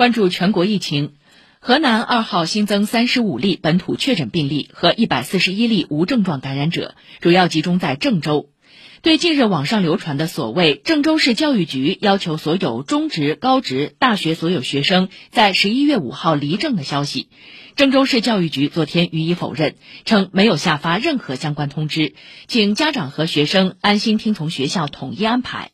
关注全国疫情河南二号新增三十五例本土确诊病例和一百四十一例无症状感染者主要集中在郑州。对近日网上流传的所谓郑州市教育局要求所有中职高职大学所有学生在十一月五号离郑的消息。郑州市教育局昨天予以否认称没有下发任何相关通知请家长和学生安心听从学校统一安排。